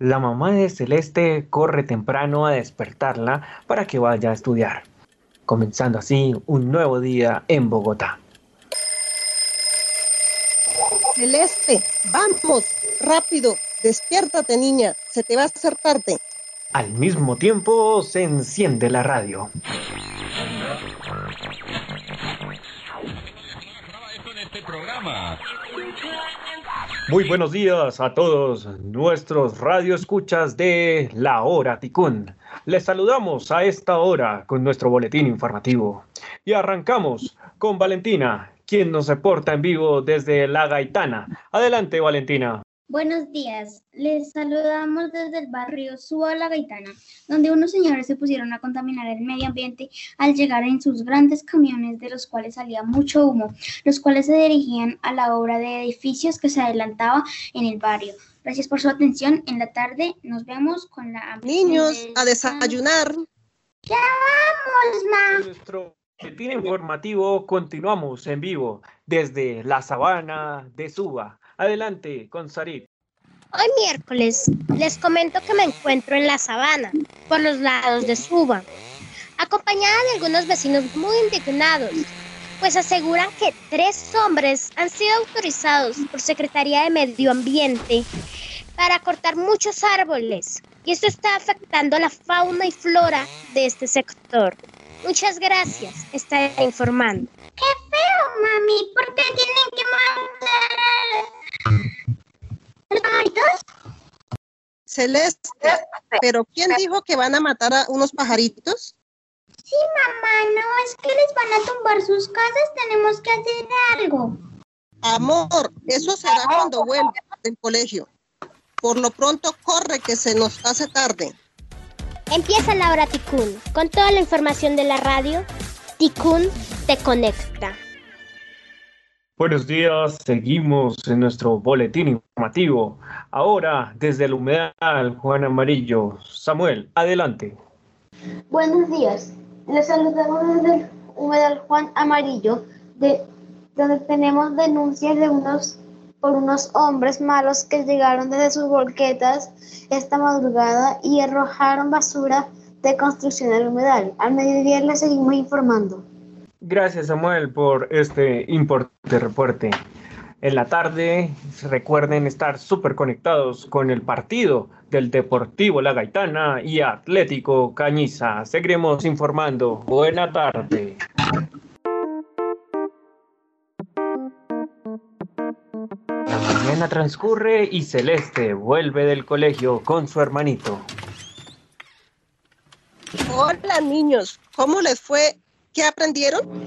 La mamá de Celeste corre temprano a despertarla para que vaya a estudiar, comenzando así un nuevo día en Bogotá. Celeste, vamos, rápido, despiértate niña, se te va a hacer tarde. Al mismo tiempo se enciende la radio. Muy buenos días a todos nuestros radioescuchas de La Hora Ticún. Les saludamos a esta hora con nuestro boletín informativo. Y arrancamos con Valentina, quien nos reporta en vivo desde La Gaitana. Adelante, Valentina. Buenos días, les saludamos desde el barrio Suba La Gaitana, donde unos señores se pusieron a contaminar el medio ambiente al llegar en sus grandes camiones de los cuales salía mucho humo, los cuales se dirigían a la obra de edificios que se adelantaba en el barrio. Gracias por su atención. En la tarde nos vemos con la... Niños, a desayunar. Ya vamos, ma. Nuestro boletín informativo continuamos en vivo desde la sabana de Suba. Adelante con Sarit. Hoy miércoles les comento que me encuentro en la sabana, por los lados de Suba, acompañada de algunos vecinos muy indignados, pues aseguran que tres hombres han sido autorizados por Secretaría de Medio Ambiente para cortar muchos árboles y esto está afectando la fauna y flora de este sector. Muchas gracias, está informando. ¡Qué feo, mami! ¿Por qué tienen que matar los pajaritos? Celeste, pero ¿quién dijo que van a matar a unos pajaritos? Sí, mamá, no, es que les van a tumbar sus casas, tenemos que hacer algo. Amor, eso será cuando vuelva del colegio. Por lo pronto, corre que se nos hace tarde. Empieza la hora Ticún. Con toda la información de la radio, Ticún te conecta. Buenos días, seguimos en nuestro boletín informativo. Ahora, desde el humedal Juan Amarillo. Samuel, adelante. Buenos días, les saludamos desde el humedal Juan Amarillo, de, donde tenemos denuncias de unos por unos hombres malos que llegaron desde sus volquetas esta madrugada y arrojaron basura de construcción al humedal. Al mediodía les seguimos informando. Gracias Samuel por este importante reporte. En la tarde recuerden estar súper conectados con el partido del Deportivo La Gaitana y Atlético Cañiza. Seguiremos informando. Buena tarde. La mañana transcurre y Celeste vuelve del colegio con su hermanito. Hola niños, ¿cómo les fue? ¿Qué aprendieron? Mami,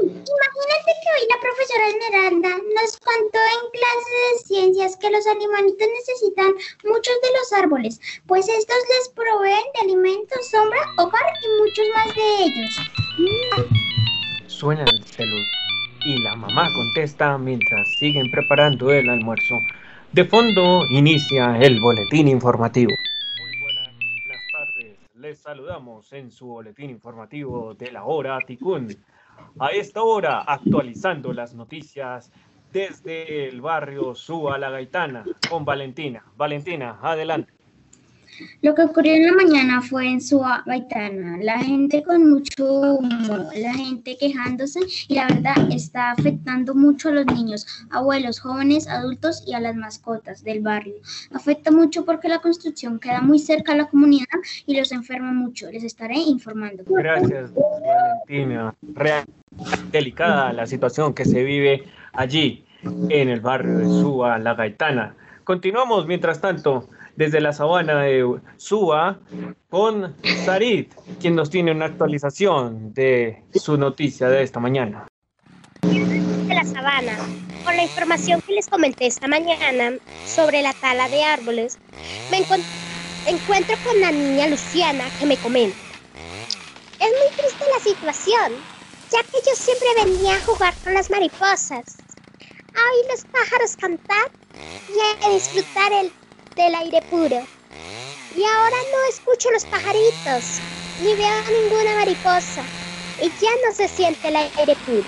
imagínate que hoy la profesora Esmeralda nos contó en clase de ciencias que los animalitos necesitan muchos de los árboles, pues estos les proveen de alimentos, sombra, hogar y muchos más de ellos. Suena el celular y la mamá contesta mientras siguen preparando el almuerzo. De fondo inicia el boletín informativo. Saludamos en su boletín informativo de la hora Ticún. A esta hora actualizando las noticias desde el barrio Suba La Gaitana con Valentina. Valentina, adelante. Lo que ocurrió en la mañana fue en Suba Gaitana. La gente con mucho humo, la gente quejándose y la verdad está afectando mucho a los niños, abuelos, jóvenes, adultos y a las mascotas del barrio. Afecta mucho porque la construcción queda muy cerca a la comunidad y los enferma mucho. Les estaré informando. Gracias, Valentina. Real, delicada la situación que se vive allí en el barrio de Suba La Gaitana. Continuamos mientras tanto desde la sabana de Suba con Sarit, quien nos tiene una actualización de su noticia de esta mañana. De la sabana, con la información que les comenté esta mañana sobre la tala de árboles, me encuentro con la niña Luciana que me comenta. Es muy triste la situación, ya que yo siempre venía a jugar con las mariposas, a oír los pájaros cantar y a disfrutar el, del aire puro. Y ahora no escucho los pajaritos, ni veo ninguna mariposa, y ya no se siente el aire puro.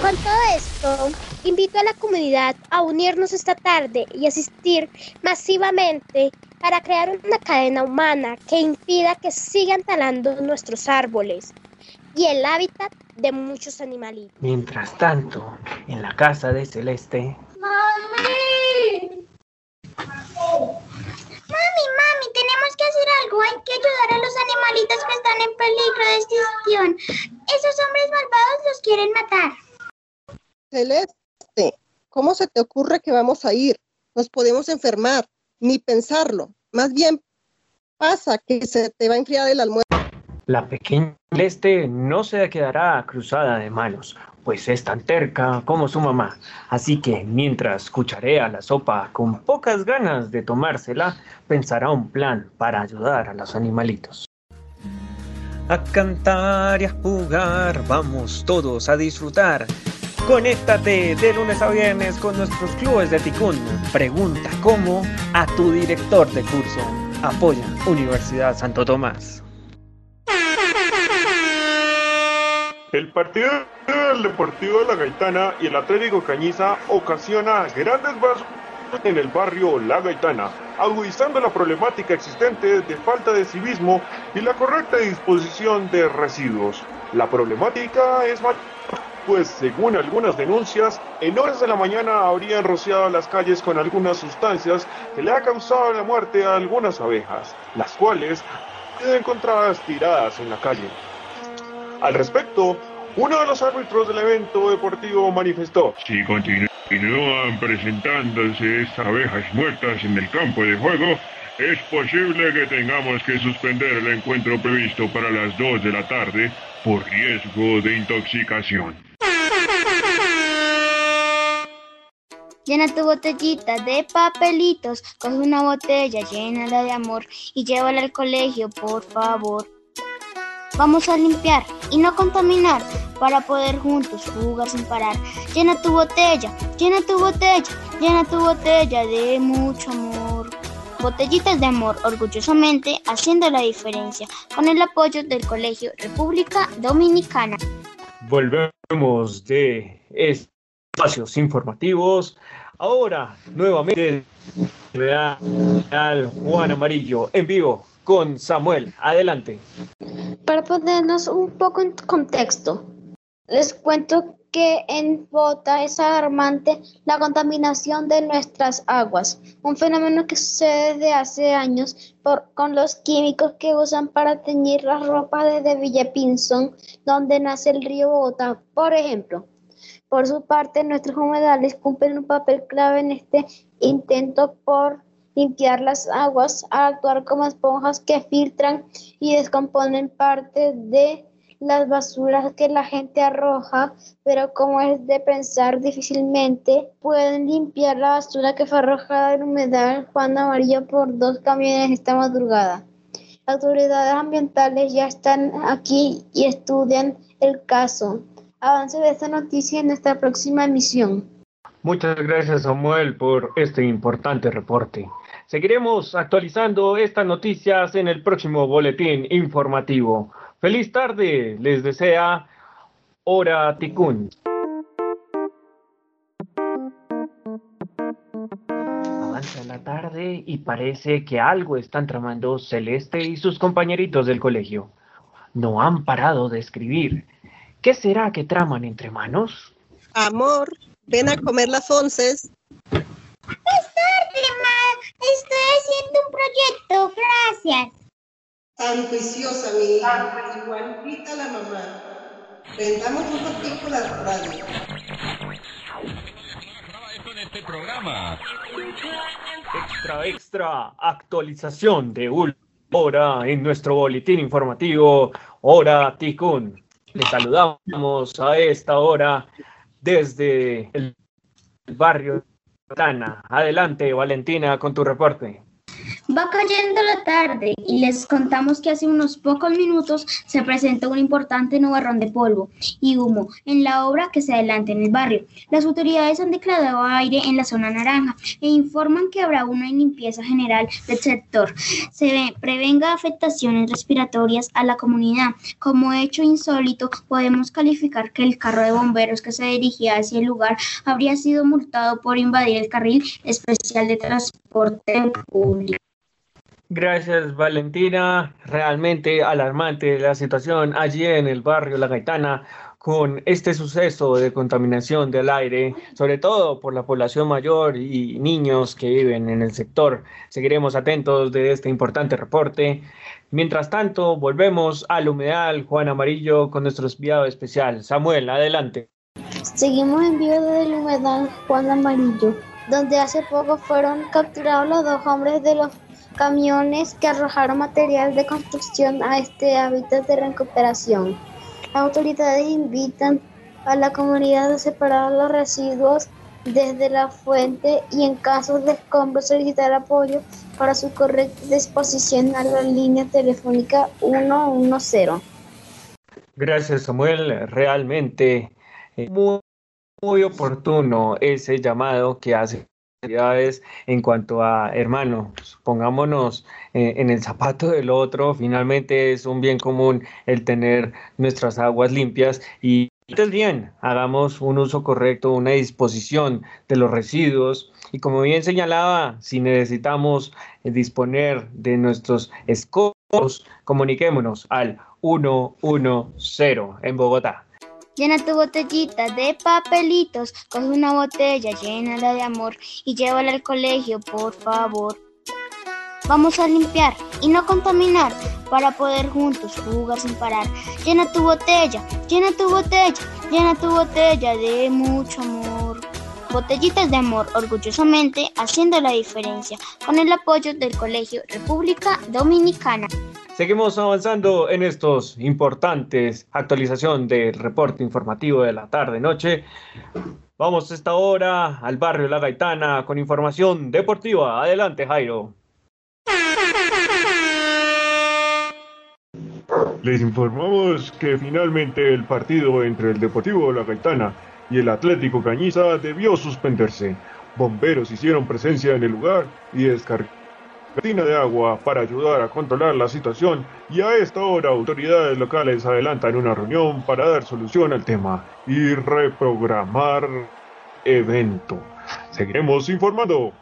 Con todo esto, Invito a la comunidad a unirnos esta tarde y asistir masivamente para crear una cadena humana que impida que sigan talando nuestros árboles y el hábitat de muchos animalitos. Mientras tanto, en la casa de Celeste... ¡Mami! Mami, mami, tenemos que hacer algo. Hay que ayudar a los animalitos que están en peligro de extinción. Esos hombres malvados los quieren matar. Celeste, ¿cómo se te ocurre que vamos a ir? Nos podemos enfermar, ni pensarlo. Más bien pasa que se te va a enfriar el almuerzo. La pequeña Celeste no se quedará cruzada de manos, pues es tan terca como su mamá. Así que mientras escucharé la sopa con pocas ganas de tomársela, pensará un plan para ayudar a los animalitos. A cantar y a jugar, vamos todos a disfrutar. Conéctate de lunes a viernes con nuestros clubes de Ticún. Pregunta cómo a tu director de curso. Apoya Universidad Santo Tomás. El partido del Deportivo de la Gaitana y el Atlético Cañiza ocasiona grandes vasos en el barrio La Gaitana, agudizando la problemática existente de falta de civismo y la correcta disposición de residuos. La problemática es mayor, pues según algunas denuncias, en horas de la mañana habrían rociado las calles con algunas sustancias que le ha causado la muerte a algunas abejas, las cuales sido encontradas tiradas en la calle. Al respecto, uno de los árbitros del evento deportivo manifestó. Si continúan presentándose estas abejas muertas en el campo de juego, es posible que tengamos que suspender el encuentro previsto para las 2 de la tarde por riesgo de intoxicación. Llena tu botellita de papelitos, coge una botella, llénala de amor y llévala al colegio, por favor. Vamos a limpiar y no contaminar para poder juntos jugar sin parar. Llena tu botella, llena tu botella, llena tu botella de mucho amor. Botellitas de amor, orgullosamente haciendo la diferencia, con el apoyo del Colegio República Dominicana. Volvemos de espacios informativos. Ahora, nuevamente, Real Juan Amarillo en vivo con Samuel. Adelante. Para ponernos un poco en contexto, les cuento que en Bota es alarmante la contaminación de nuestras aguas, un fenómeno que sucede desde hace años por, con los químicos que usan para teñir las ropas desde Villa Pinzón, donde nace el río Bogotá, por ejemplo. Por su parte, nuestros humedales cumplen un papel clave en este intento por limpiar las aguas, a actuar como esponjas que filtran y descomponen parte de las basuras que la gente arroja, pero como es de pensar, difícilmente pueden limpiar la basura que fue arrojada en humedal Juan Amarillo por dos camiones esta madrugada. Autoridades ambientales ya están aquí y estudian el caso. Avance de esta noticia en nuestra próxima emisión. Muchas gracias Samuel por este importante reporte. Seguiremos actualizando estas noticias en el próximo boletín informativo. Feliz tarde, les desea Hora Ticún. Avanza la tarde y parece que algo están tramando Celeste y sus compañeritos del colegio. No han parado de escribir. ¿Qué será que traman entre manos? Amor, ven a comer las once. Estoy haciendo un proyecto, gracias. Tan juiciosa, mi hija. Igualita la mamá. Vendamos un poquito la radio. este programa. Extra, extra, actualización de última hora en nuestro boletín informativo Hora Ticún. Les saludamos a esta hora desde el barrio Tana. Adelante, Valentina, con tu reporte. Va cayendo la tarde y les contamos que hace unos pocos minutos se presentó un importante nubarrón de polvo y humo en la obra que se adelanta en el barrio. Las autoridades han declarado aire en la zona naranja e informan que habrá una limpieza general del sector. Se prevenga afectaciones respiratorias a la comunidad. Como hecho insólito, podemos calificar que el carro de bomberos que se dirigía hacia el lugar habría sido multado por invadir el carril especial de transporte público. Gracias, Valentina. Realmente alarmante la situación allí en el barrio La Gaitana con este suceso de contaminación del aire, sobre todo por la población mayor y niños que viven en el sector. Seguiremos atentos de este importante reporte. Mientras tanto, volvemos al humedal Juan Amarillo con nuestro enviado especial. Samuel, adelante. Seguimos en vivo desde el humedal Juan Amarillo, donde hace poco fueron capturados los dos hombres de los camiones que arrojaron material de construcción a este hábitat de recuperación. Las autoridades invitan a la comunidad a separar los residuos desde la fuente y en casos de escombros solicitar apoyo para su correcta disposición a la línea telefónica 110. Gracias Samuel, realmente eh, muy, muy oportuno ese llamado que hace en cuanto a hermano, pongámonos eh, en el zapato del otro, finalmente es un bien común el tener nuestras aguas limpias y entonces bien, hagamos un uso correcto, una disposición de los residuos y como bien señalaba, si necesitamos eh, disponer de nuestros escobos, comuniquémonos al 110 en Bogotá. Llena tu botellita de papelitos, coge una botella, llénala de amor y llévala al colegio, por favor. Vamos a limpiar y no contaminar para poder juntos jugar sin parar. Llena tu botella, llena tu botella, llena tu botella de mucho amor. Botellitas de amor, orgullosamente haciendo la diferencia, con el apoyo del Colegio República Dominicana. Seguimos avanzando en estos importantes actualización del reporte informativo de la tarde-noche. Vamos esta hora al barrio La Gaitana con información deportiva. Adelante, Jairo. Les informamos que finalmente el partido entre el Deportivo La Gaitana y el Atlético Cañiza debió suspenderse. Bomberos hicieron presencia en el lugar y descargaron de agua para ayudar a controlar la situación y a esta hora autoridades locales adelantan una reunión para dar solución al tema y reprogramar evento. Seguiremos informando.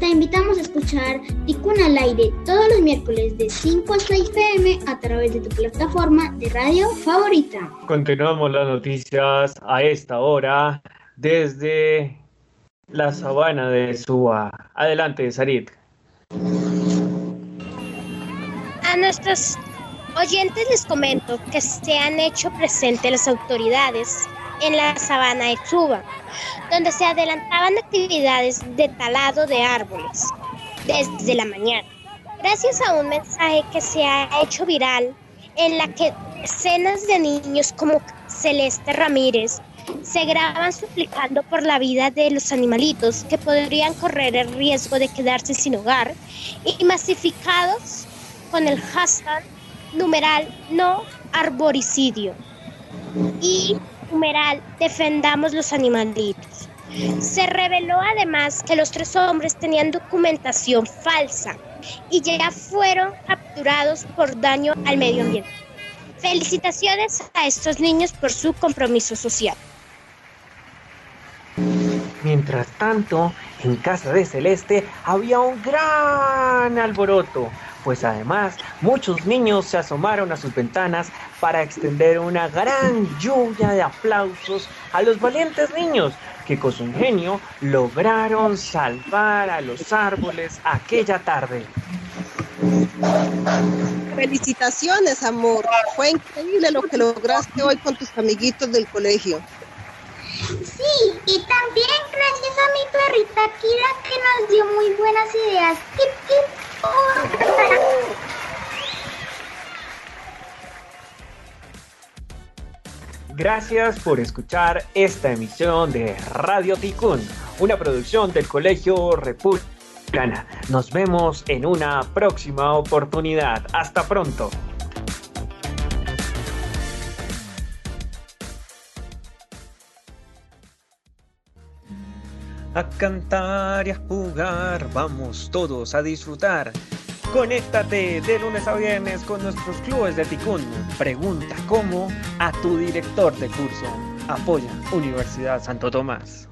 Te invitamos a escuchar Ticuna al aire todos los miércoles de 5 a 6 pm a través de tu plataforma de radio favorita. Continuamos las noticias a esta hora desde la sabana de Suba. Adelante, Sarit. A nuestros oyentes les comento que se han hecho presentes las autoridades en la sabana de Suba, donde se adelantaban actividades de talado de árboles desde la mañana. Gracias a un mensaje que se ha hecho viral en la que decenas de niños como Celeste Ramírez se graban suplicando por la vida de los animalitos que podrían correr el riesgo de quedarse sin hogar y masificados con el hashtag numeral no arboricidio y numeral defendamos los animalitos. Se reveló además que los tres hombres tenían documentación falsa y ya fueron capturados por daño al medio ambiente. Felicitaciones a estos niños por su compromiso social. Mientras tanto, en casa de Celeste había un gran alboroto, pues además muchos niños se asomaron a sus ventanas para extender una gran lluvia de aplausos a los valientes niños que con su ingenio lograron salvar a los árboles aquella tarde. Felicitaciones, amor. Fue increíble lo que lograste hoy con tus amiguitos del colegio. Y también gracias a mi perrita Kira que nos dio muy buenas ideas. Gracias por escuchar esta emisión de Radio Ticún, una producción del Colegio República Nos vemos en una próxima oportunidad. Hasta pronto. A cantar y a jugar, vamos todos a disfrutar. Conéctate de lunes a viernes con nuestros clubes de Ticún. Pregunta cómo a tu director de curso. Apoya Universidad Santo Tomás.